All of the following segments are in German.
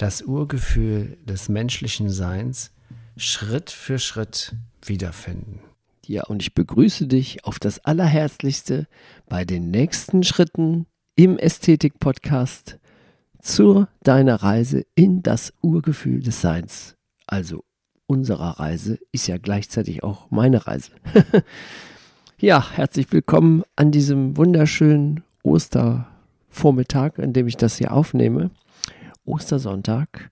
das Urgefühl des menschlichen Seins Schritt für Schritt wiederfinden. Ja, und ich begrüße dich auf das Allerherzlichste bei den nächsten Schritten im Ästhetik-Podcast zu deiner Reise in das Urgefühl des Seins. Also unserer Reise ist ja gleichzeitig auch meine Reise. ja, herzlich willkommen an diesem wunderschönen Ostervormittag, an dem ich das hier aufnehme. Ostersonntag.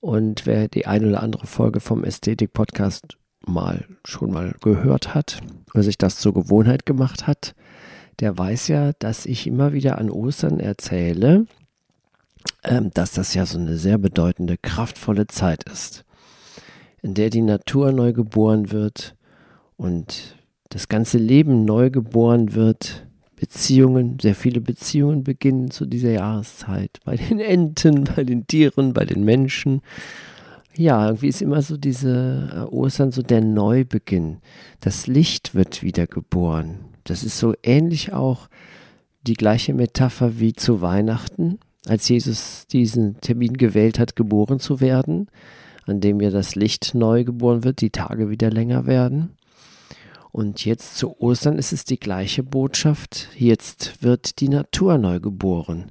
Und wer die eine oder andere Folge vom Ästhetik-Podcast mal schon mal gehört hat oder sich das zur Gewohnheit gemacht hat, der weiß ja, dass ich immer wieder an Ostern erzähle, ähm, dass das ja so eine sehr bedeutende, kraftvolle Zeit ist, in der die Natur neu geboren wird und das ganze Leben neu geboren wird, Beziehungen, sehr viele Beziehungen beginnen zu dieser Jahreszeit. Bei den Enten, bei den Tieren, bei den Menschen. Ja, irgendwie ist immer so diese äh, Ostern so der Neubeginn. Das Licht wird wieder geboren. Das ist so ähnlich auch die gleiche Metapher wie zu Weihnachten, als Jesus diesen Termin gewählt hat, geboren zu werden, an dem ja das Licht neu geboren wird, die Tage wieder länger werden. Und jetzt zu Ostern ist es die gleiche Botschaft. Jetzt wird die Natur neu geboren.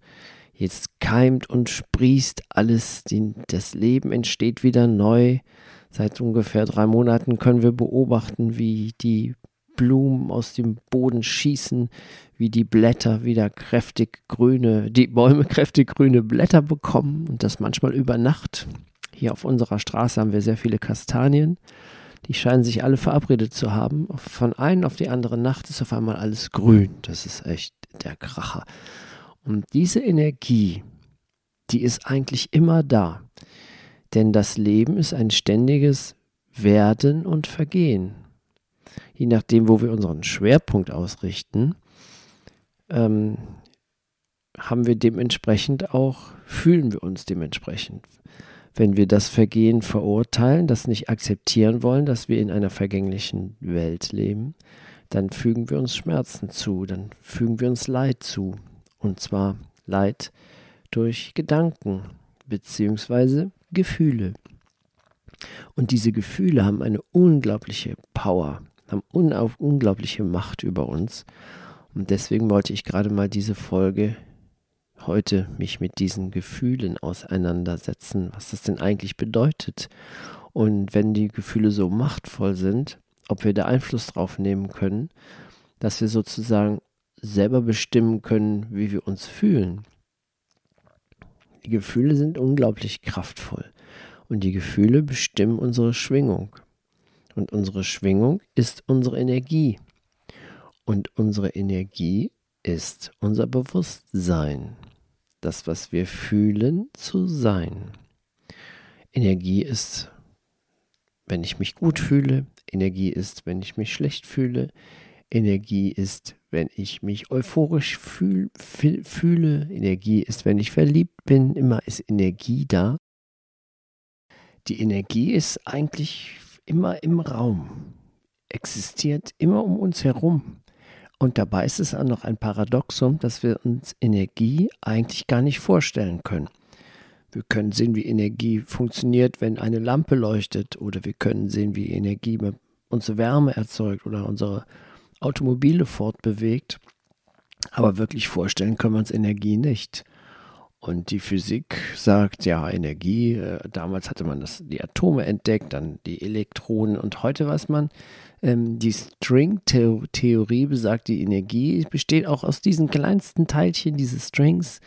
Jetzt keimt und sprießt alles, das Leben entsteht wieder neu. Seit ungefähr drei Monaten können wir beobachten, wie die Blumen aus dem Boden schießen, wie die Blätter wieder kräftig grüne, die Bäume kräftig grüne Blätter bekommen und das manchmal über Nacht. Hier auf unserer Straße haben wir sehr viele Kastanien die scheinen sich alle verabredet zu haben. Von einen auf die andere Nacht ist auf einmal alles grün. Das ist echt der Kracher. Und diese Energie, die ist eigentlich immer da. Denn das Leben ist ein ständiges Werden und Vergehen. Je nachdem, wo wir unseren Schwerpunkt ausrichten, ähm, haben wir dementsprechend auch, fühlen wir uns dementsprechend wenn wir das Vergehen verurteilen, das nicht akzeptieren wollen, dass wir in einer vergänglichen Welt leben, dann fügen wir uns Schmerzen zu, dann fügen wir uns Leid zu. Und zwar Leid durch Gedanken bzw. Gefühle. Und diese Gefühle haben eine unglaubliche Power, haben unglaubliche Macht über uns. Und deswegen wollte ich gerade mal diese Folge heute mich mit diesen Gefühlen auseinandersetzen, was das denn eigentlich bedeutet. Und wenn die Gefühle so machtvoll sind, ob wir da Einfluss drauf nehmen können, dass wir sozusagen selber bestimmen können, wie wir uns fühlen. Die Gefühle sind unglaublich kraftvoll und die Gefühle bestimmen unsere Schwingung. Und unsere Schwingung ist unsere Energie. Und unsere Energie ist unser Bewusstsein das, was wir fühlen, zu sein. Energie ist, wenn ich mich gut fühle. Energie ist, wenn ich mich schlecht fühle. Energie ist, wenn ich mich euphorisch fühl, fühle. Energie ist, wenn ich verliebt bin. Immer ist Energie da. Die Energie ist eigentlich immer im Raum, existiert immer um uns herum. Und dabei ist es auch noch ein Paradoxum, dass wir uns Energie eigentlich gar nicht vorstellen können. Wir können sehen, wie Energie funktioniert, wenn eine Lampe leuchtet, oder wir können sehen, wie Energie unsere Wärme erzeugt oder unsere Automobile fortbewegt. Aber wirklich vorstellen können wir uns Energie nicht. Und die Physik sagt, ja, Energie, äh, damals hatte man das, die Atome entdeckt, dann die Elektronen und heute weiß man, ähm, die String-Theorie besagt, die Energie besteht auch aus diesen kleinsten Teilchen, diese Strings,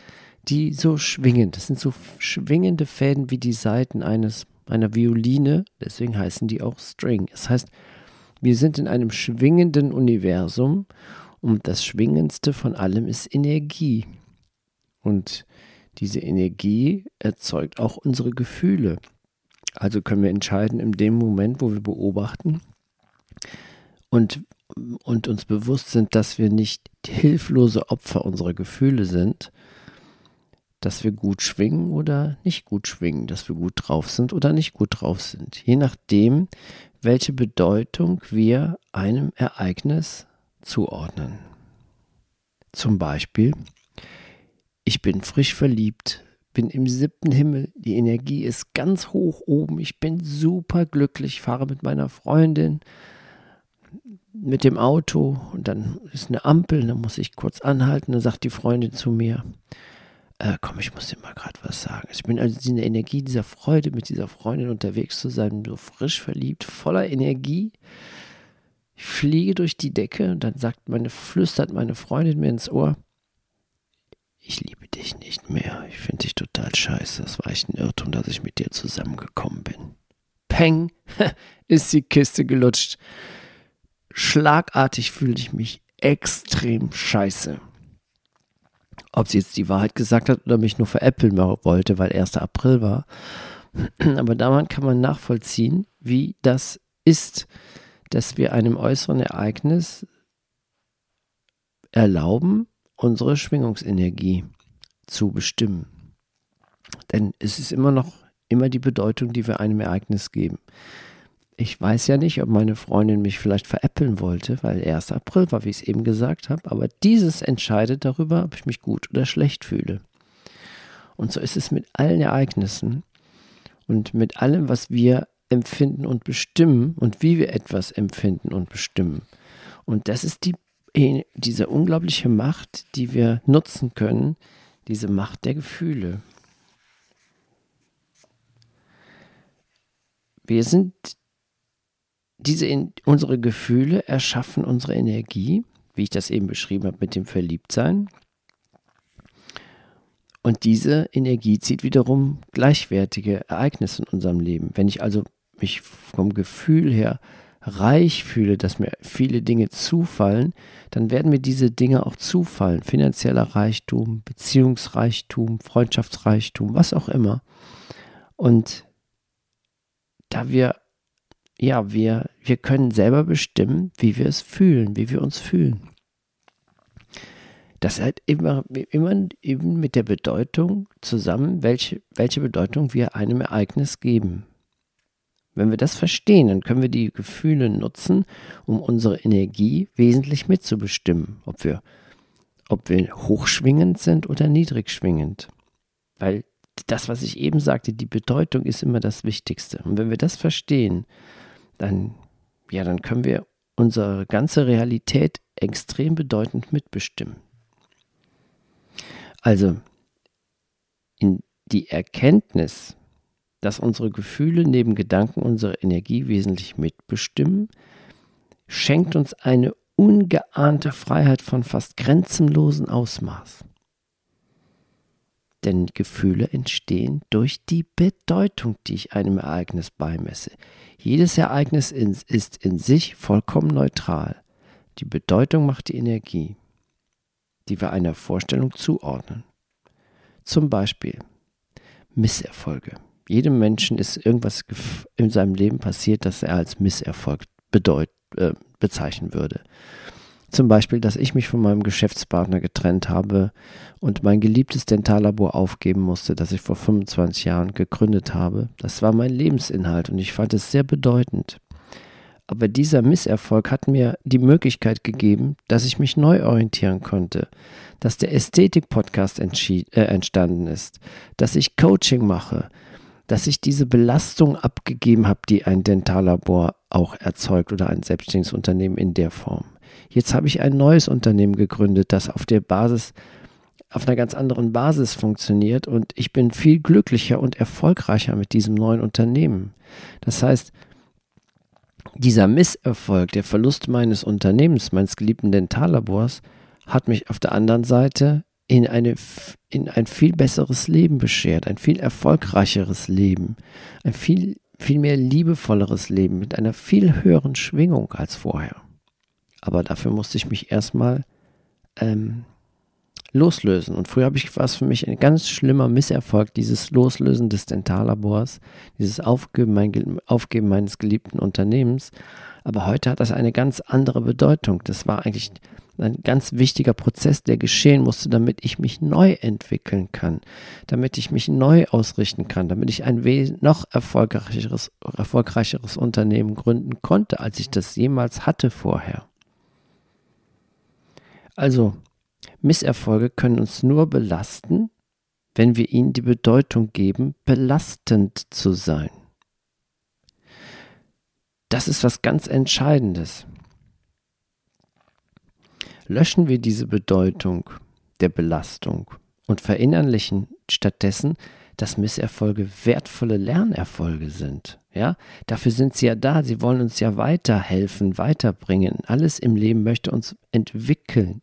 die so schwingen. Das sind so schwingende Fäden wie die Saiten eines, einer Violine, deswegen heißen die auch String. Das heißt, wir sind in einem schwingenden Universum und das Schwingendste von allem ist Energie. Und diese Energie erzeugt auch unsere Gefühle. Also können wir entscheiden, in dem Moment, wo wir beobachten und, und uns bewusst sind, dass wir nicht hilflose Opfer unserer Gefühle sind, dass wir gut schwingen oder nicht gut schwingen, dass wir gut drauf sind oder nicht gut drauf sind. Je nachdem, welche Bedeutung wir einem Ereignis zuordnen. Zum Beispiel, ich bin frisch verliebt, bin im siebten Himmel, die Energie ist ganz hoch oben, ich bin super glücklich, fahre mit meiner Freundin mit dem Auto und dann ist eine Ampel, dann muss ich kurz anhalten, dann sagt die Freundin zu mir, äh, komm, ich muss dir mal gerade was sagen. Ich bin also in der Energie dieser Freude, mit dieser Freundin unterwegs zu sein, so frisch verliebt, voller Energie. Ich fliege durch die Decke und dann sagt meine, flüstert meine Freundin mir ins Ohr, ich liebe dich nicht mehr. Ich finde dich total scheiße. Das war echt ein Irrtum, dass ich mit dir zusammengekommen bin. Peng, ist die Kiste gelutscht. Schlagartig fühlte ich mich extrem scheiße. Ob sie jetzt die Wahrheit gesagt hat oder mich nur veräppeln wollte, weil 1. April war. Aber daran kann man nachvollziehen, wie das ist, dass wir einem äußeren Ereignis erlauben, unsere Schwingungsenergie zu bestimmen. Denn es ist immer noch immer die Bedeutung, die wir einem Ereignis geben. Ich weiß ja nicht, ob meine Freundin mich vielleicht veräppeln wollte, weil 1. April war, wie ich es eben gesagt habe, aber dieses entscheidet darüber, ob ich mich gut oder schlecht fühle. Und so ist es mit allen Ereignissen und mit allem, was wir empfinden und bestimmen und wie wir etwas empfinden und bestimmen. Und das ist die, diese unglaubliche Macht, die wir nutzen können, diese Macht der Gefühle. Wir sind diese in, unsere Gefühle erschaffen unsere Energie, wie ich das eben beschrieben habe mit dem Verliebtsein. Und diese Energie zieht wiederum gleichwertige Ereignisse in unserem Leben. Wenn ich also mich vom Gefühl her reich fühle, dass mir viele Dinge zufallen, dann werden mir diese Dinge auch zufallen. Finanzieller Reichtum, Beziehungsreichtum, Freundschaftsreichtum, was auch immer. Und da wir ja, wir, wir können selber bestimmen, wie wir es fühlen, wie wir uns fühlen. Das hat immer, immer eben mit der Bedeutung zusammen, welche, welche Bedeutung wir einem Ereignis geben. Wenn wir das verstehen, dann können wir die Gefühle nutzen, um unsere Energie wesentlich mitzubestimmen, ob wir, ob wir hochschwingend sind oder niedrigschwingend. Weil das, was ich eben sagte, die Bedeutung ist immer das Wichtigste. Und wenn wir das verstehen, dann, ja, dann können wir unsere ganze Realität extrem bedeutend mitbestimmen. Also, die Erkenntnis, dass unsere Gefühle neben Gedanken unsere Energie wesentlich mitbestimmen, schenkt uns eine ungeahnte Freiheit von fast grenzenlosen Ausmaß. Denn Gefühle entstehen durch die Bedeutung, die ich einem Ereignis beimesse. Jedes Ereignis ist in sich vollkommen neutral. Die Bedeutung macht die Energie, die wir einer Vorstellung zuordnen. Zum Beispiel Misserfolge. Jedem Menschen ist irgendwas in seinem Leben passiert, das er als Misserfolg bedeut, äh, bezeichnen würde. Zum Beispiel, dass ich mich von meinem Geschäftspartner getrennt habe und mein geliebtes Dentallabor aufgeben musste, das ich vor 25 Jahren gegründet habe. Das war mein Lebensinhalt und ich fand es sehr bedeutend. Aber dieser Misserfolg hat mir die Möglichkeit gegeben, dass ich mich neu orientieren konnte, dass der Ästhetik-Podcast äh, entstanden ist, dass ich Coaching mache, dass ich diese Belastung abgegeben habe, die ein Dentallabor auch erzeugt oder ein selbstständiges Unternehmen in der Form. Jetzt habe ich ein neues Unternehmen gegründet, das auf der Basis, auf einer ganz anderen Basis funktioniert und ich bin viel glücklicher und erfolgreicher mit diesem neuen Unternehmen. Das heißt, dieser Misserfolg, der Verlust meines Unternehmens, meines geliebten Dentallabors, hat mich auf der anderen Seite in, eine, in ein viel besseres Leben beschert, ein viel erfolgreicheres Leben, ein viel, viel mehr liebevolleres Leben mit einer viel höheren Schwingung als vorher. Aber dafür musste ich mich erstmal ähm, loslösen. Und früher ich, war es für mich ein ganz schlimmer Misserfolg, dieses Loslösen des Dentallabors, dieses Aufgeben, mein, Aufgeben meines geliebten Unternehmens. Aber heute hat das eine ganz andere Bedeutung. Das war eigentlich ein ganz wichtiger Prozess, der geschehen musste, damit ich mich neu entwickeln kann, damit ich mich neu ausrichten kann, damit ich ein noch erfolgreicheres, erfolgreicheres Unternehmen gründen konnte, als ich das jemals hatte vorher. Also, Misserfolge können uns nur belasten, wenn wir ihnen die Bedeutung geben, belastend zu sein. Das ist was ganz Entscheidendes. Löschen wir diese Bedeutung der Belastung und verinnerlichen stattdessen, dass Misserfolge wertvolle Lernerfolge sind. Ja, dafür sind sie ja da. Sie wollen uns ja weiterhelfen, weiterbringen. Alles im Leben möchte uns entwickeln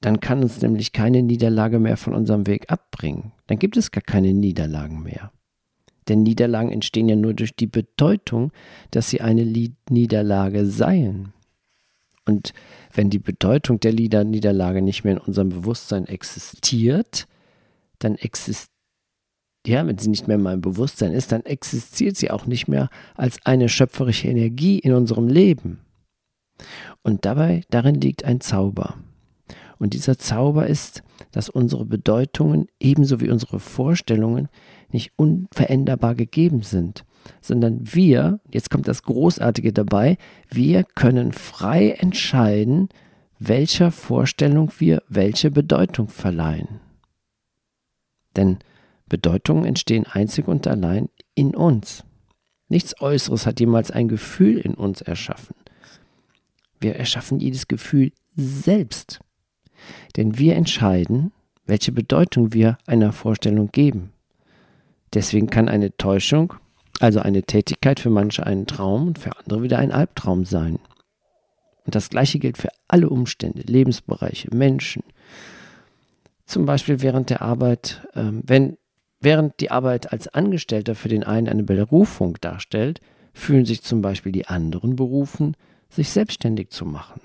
dann kann uns nämlich keine Niederlage mehr von unserem Weg abbringen. Dann gibt es gar keine Niederlagen mehr. Denn Niederlagen entstehen ja nur durch die Bedeutung, dass sie eine Niederlage seien. Und wenn die Bedeutung der Niederlage nicht mehr in unserem Bewusstsein existiert, dann existiert, ja, wenn sie nicht mehr in Bewusstsein ist, dann existiert sie auch nicht mehr als eine schöpferische Energie in unserem Leben. Und dabei, darin liegt ein Zauber. Und dieser Zauber ist, dass unsere Bedeutungen ebenso wie unsere Vorstellungen nicht unveränderbar gegeben sind, sondern wir, jetzt kommt das Großartige dabei, wir können frei entscheiden, welcher Vorstellung wir welche Bedeutung verleihen. Denn Bedeutungen entstehen einzig und allein in uns. Nichts Äußeres hat jemals ein Gefühl in uns erschaffen. Wir erschaffen jedes Gefühl selbst. Denn wir entscheiden, welche Bedeutung wir einer Vorstellung geben. Deswegen kann eine Täuschung, also eine Tätigkeit für manche ein Traum und für andere wieder ein Albtraum sein. Und das Gleiche gilt für alle Umstände, Lebensbereiche, Menschen. Zum Beispiel während der Arbeit, äh, wenn während die Arbeit als Angestellter für den einen eine Berufung darstellt, fühlen sich zum Beispiel die anderen berufen, sich selbstständig zu machen.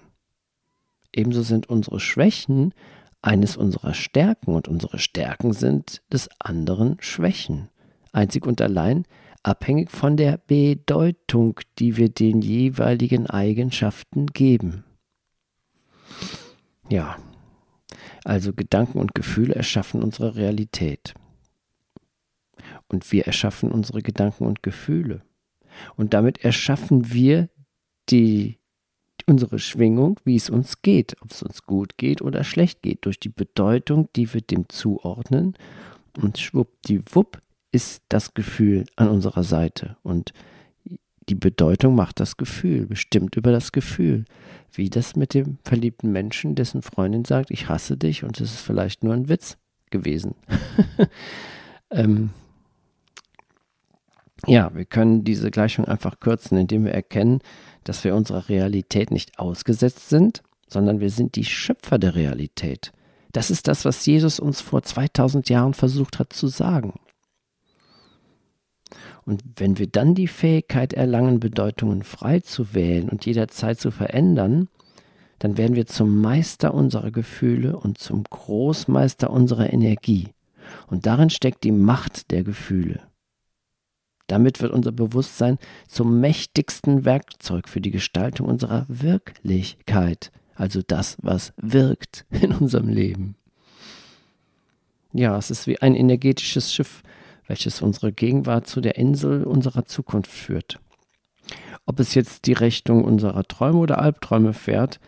Ebenso sind unsere Schwächen eines unserer Stärken und unsere Stärken sind des anderen Schwächen. Einzig und allein abhängig von der Bedeutung, die wir den jeweiligen Eigenschaften geben. Ja, also Gedanken und Gefühle erschaffen unsere Realität. Und wir erschaffen unsere Gedanken und Gefühle. Und damit erschaffen wir die unsere Schwingung, wie es uns geht, ob es uns gut geht oder schlecht geht, durch die Bedeutung, die wir dem zuordnen. Und schwuppdiwupp ist das Gefühl an unserer Seite. Und die Bedeutung macht das Gefühl, bestimmt über das Gefühl. Wie das mit dem verliebten Menschen, dessen Freundin sagt, ich hasse dich und es ist vielleicht nur ein Witz gewesen. ähm, ja, wir können diese Gleichung einfach kürzen, indem wir erkennen, dass wir unserer Realität nicht ausgesetzt sind, sondern wir sind die Schöpfer der Realität. Das ist das, was Jesus uns vor 2000 Jahren versucht hat zu sagen. Und wenn wir dann die Fähigkeit erlangen, Bedeutungen frei zu wählen und jederzeit zu verändern, dann werden wir zum Meister unserer Gefühle und zum Großmeister unserer Energie. Und darin steckt die Macht der Gefühle. Damit wird unser Bewusstsein zum mächtigsten Werkzeug für die Gestaltung unserer Wirklichkeit, also das, was wirkt in unserem Leben. Ja, es ist wie ein energetisches Schiff, welches unsere Gegenwart zu der Insel unserer Zukunft führt. Ob es jetzt die Richtung unserer Träume oder Albträume fährt,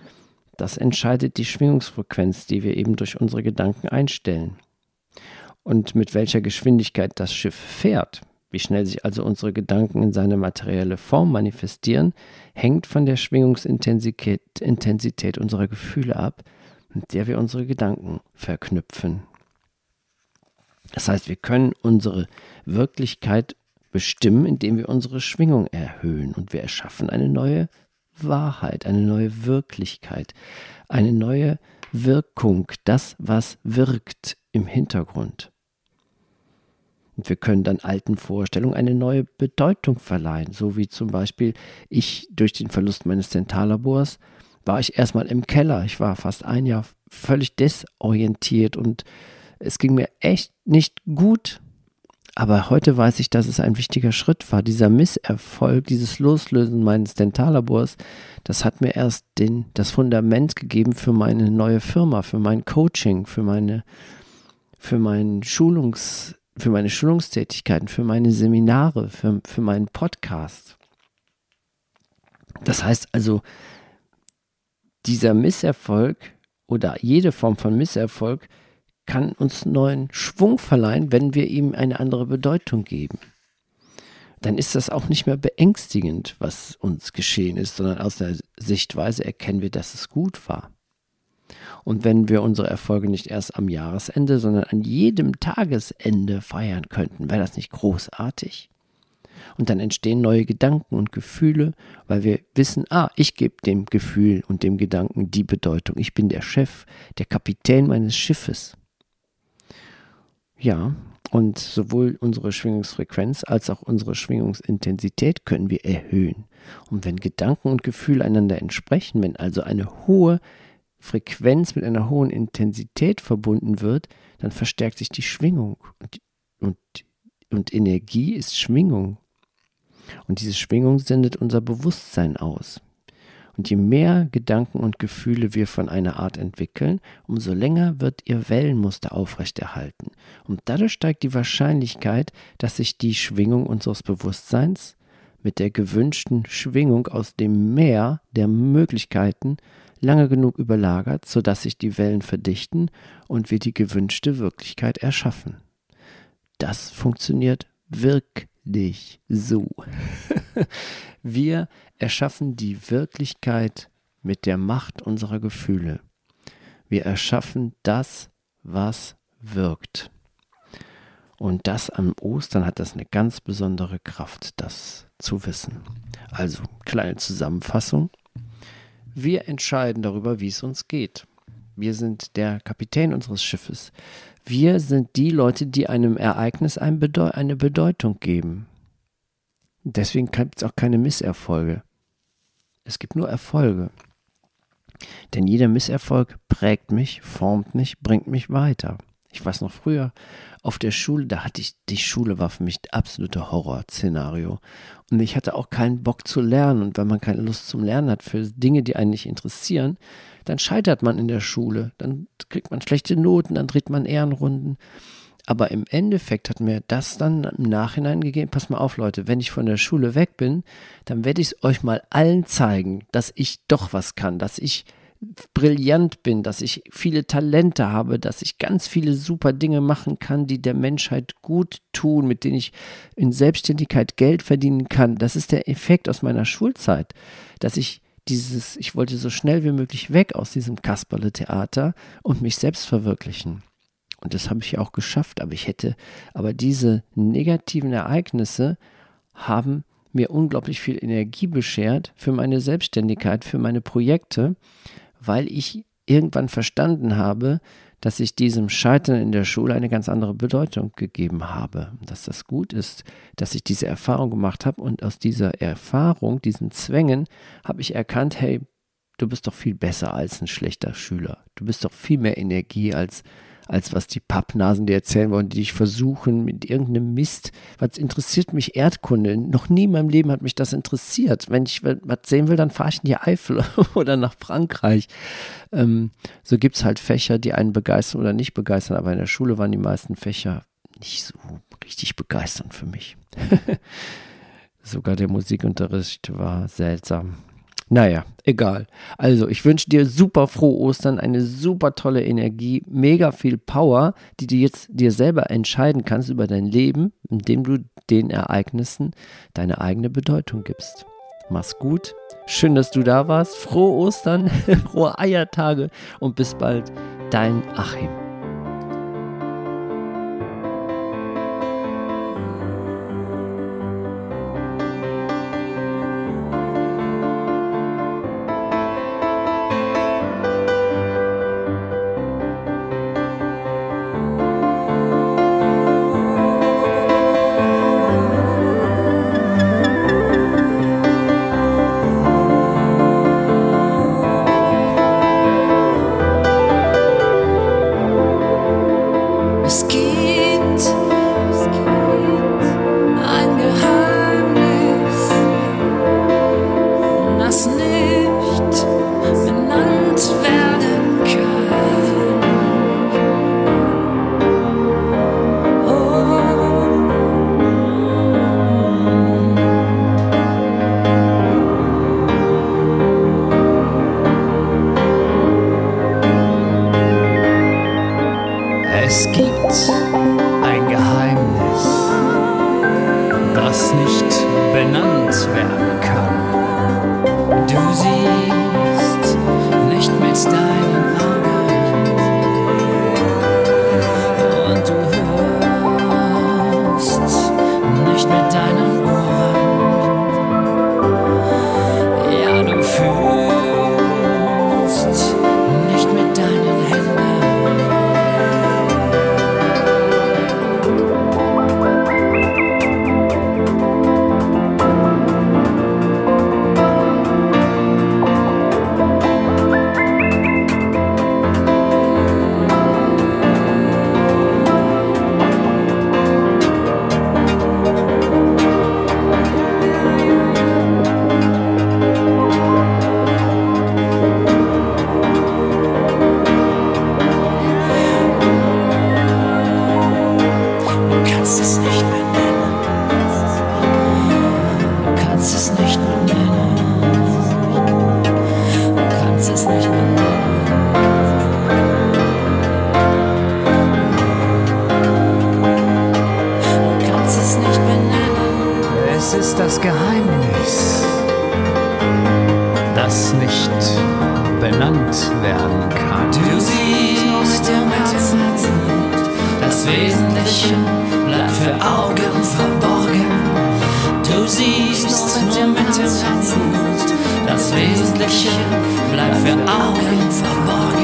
das entscheidet die Schwingungsfrequenz, die wir eben durch unsere Gedanken einstellen. Und mit welcher Geschwindigkeit das Schiff fährt, wie schnell sich also unsere Gedanken in seine materielle Form manifestieren, hängt von der Schwingungsintensität Intensität unserer Gefühle ab, mit der wir unsere Gedanken verknüpfen. Das heißt, wir können unsere Wirklichkeit bestimmen, indem wir unsere Schwingung erhöhen und wir erschaffen eine neue Wahrheit, eine neue Wirklichkeit, eine neue Wirkung, das, was wirkt im Hintergrund. Und wir können dann alten Vorstellungen eine neue Bedeutung verleihen, so wie zum Beispiel ich durch den Verlust meines Dentallabors war ich erstmal im Keller. Ich war fast ein Jahr völlig desorientiert und es ging mir echt nicht gut. Aber heute weiß ich, dass es ein wichtiger Schritt war. Dieser Misserfolg, dieses Loslösen meines Dentallabors, das hat mir erst den, das Fundament gegeben für meine neue Firma, für mein Coaching, für meine, für meinen Schulungs, für meine Schulungstätigkeiten, für meine Seminare, für, für meinen Podcast. Das heißt also, dieser Misserfolg oder jede Form von Misserfolg kann uns neuen Schwung verleihen, wenn wir ihm eine andere Bedeutung geben. Dann ist das auch nicht mehr beängstigend, was uns geschehen ist, sondern aus der Sichtweise erkennen wir, dass es gut war. Und wenn wir unsere Erfolge nicht erst am Jahresende, sondern an jedem Tagesende feiern könnten, wäre das nicht großartig? Und dann entstehen neue Gedanken und Gefühle, weil wir wissen, ah, ich gebe dem Gefühl und dem Gedanken die Bedeutung. Ich bin der Chef, der Kapitän meines Schiffes. Ja, und sowohl unsere Schwingungsfrequenz als auch unsere Schwingungsintensität können wir erhöhen. Und wenn Gedanken und Gefühle einander entsprechen, wenn also eine hohe Frequenz mit einer hohen Intensität verbunden wird, dann verstärkt sich die Schwingung. Und, und, und Energie ist Schwingung. Und diese Schwingung sendet unser Bewusstsein aus. Und je mehr Gedanken und Gefühle wir von einer Art entwickeln, umso länger wird ihr Wellenmuster aufrechterhalten. Und dadurch steigt die Wahrscheinlichkeit, dass sich die Schwingung unseres Bewusstseins mit der gewünschten Schwingung aus dem Meer der Möglichkeiten lange genug überlagert, sodass sich die Wellen verdichten und wir die gewünschte Wirklichkeit erschaffen. Das funktioniert wirklich so. wir erschaffen die Wirklichkeit mit der Macht unserer Gefühle. Wir erschaffen das, was wirkt. Und das am Ostern hat das eine ganz besondere Kraft, das zu wissen. Also, kleine Zusammenfassung. Wir entscheiden darüber, wie es uns geht. Wir sind der Kapitän unseres Schiffes. Wir sind die Leute, die einem Ereignis eine Bedeutung geben. Deswegen gibt es auch keine Misserfolge. Es gibt nur Erfolge. Denn jeder Misserfolg prägt mich, formt mich, bringt mich weiter. Ich weiß noch früher auf der Schule, da hatte ich, die Schule war für mich absolute Horrorszenario. Und ich hatte auch keinen Bock zu lernen. Und wenn man keine Lust zum Lernen hat für Dinge, die einen nicht interessieren, dann scheitert man in der Schule. Dann kriegt man schlechte Noten, dann dreht man Ehrenrunden. Aber im Endeffekt hat mir das dann im Nachhinein gegeben, pass mal auf Leute, wenn ich von der Schule weg bin, dann werde ich es euch mal allen zeigen, dass ich doch was kann, dass ich brillant bin, dass ich viele Talente habe, dass ich ganz viele super Dinge machen kann, die der Menschheit gut tun, mit denen ich in Selbstständigkeit Geld verdienen kann. Das ist der Effekt aus meiner Schulzeit, dass ich dieses, ich wollte so schnell wie möglich weg aus diesem Kasperle-Theater und mich selbst verwirklichen. Und das habe ich auch geschafft, aber ich hätte, aber diese negativen Ereignisse haben mir unglaublich viel Energie beschert für meine Selbstständigkeit, für meine Projekte, weil ich irgendwann verstanden habe, dass ich diesem Scheitern in der Schule eine ganz andere Bedeutung gegeben habe. Dass das gut ist, dass ich diese Erfahrung gemacht habe und aus dieser Erfahrung, diesen Zwängen, habe ich erkannt, hey, du bist doch viel besser als ein schlechter Schüler. Du bist doch viel mehr Energie als als was die Pappnasen dir erzählen wollen, die dich versuchen mit irgendeinem Mist. Was interessiert mich Erdkunde? Noch nie in meinem Leben hat mich das interessiert. Wenn ich was sehen will, dann fahre ich in die Eifel oder nach Frankreich. Ähm, so gibt es halt Fächer, die einen begeistern oder nicht begeistern, aber in der Schule waren die meisten Fächer nicht so richtig begeisternd für mich. Sogar der Musikunterricht war seltsam. Naja, egal. Also, ich wünsche dir super frohe Ostern, eine super tolle Energie, mega viel Power, die du jetzt dir selber entscheiden kannst über dein Leben, indem du den Ereignissen deine eigene Bedeutung gibst. Mach's gut. Schön, dass du da warst. Frohe Ostern, frohe Eiertage und bis bald. Dein Achim. Wesentliche bleibt für Augen verborgen.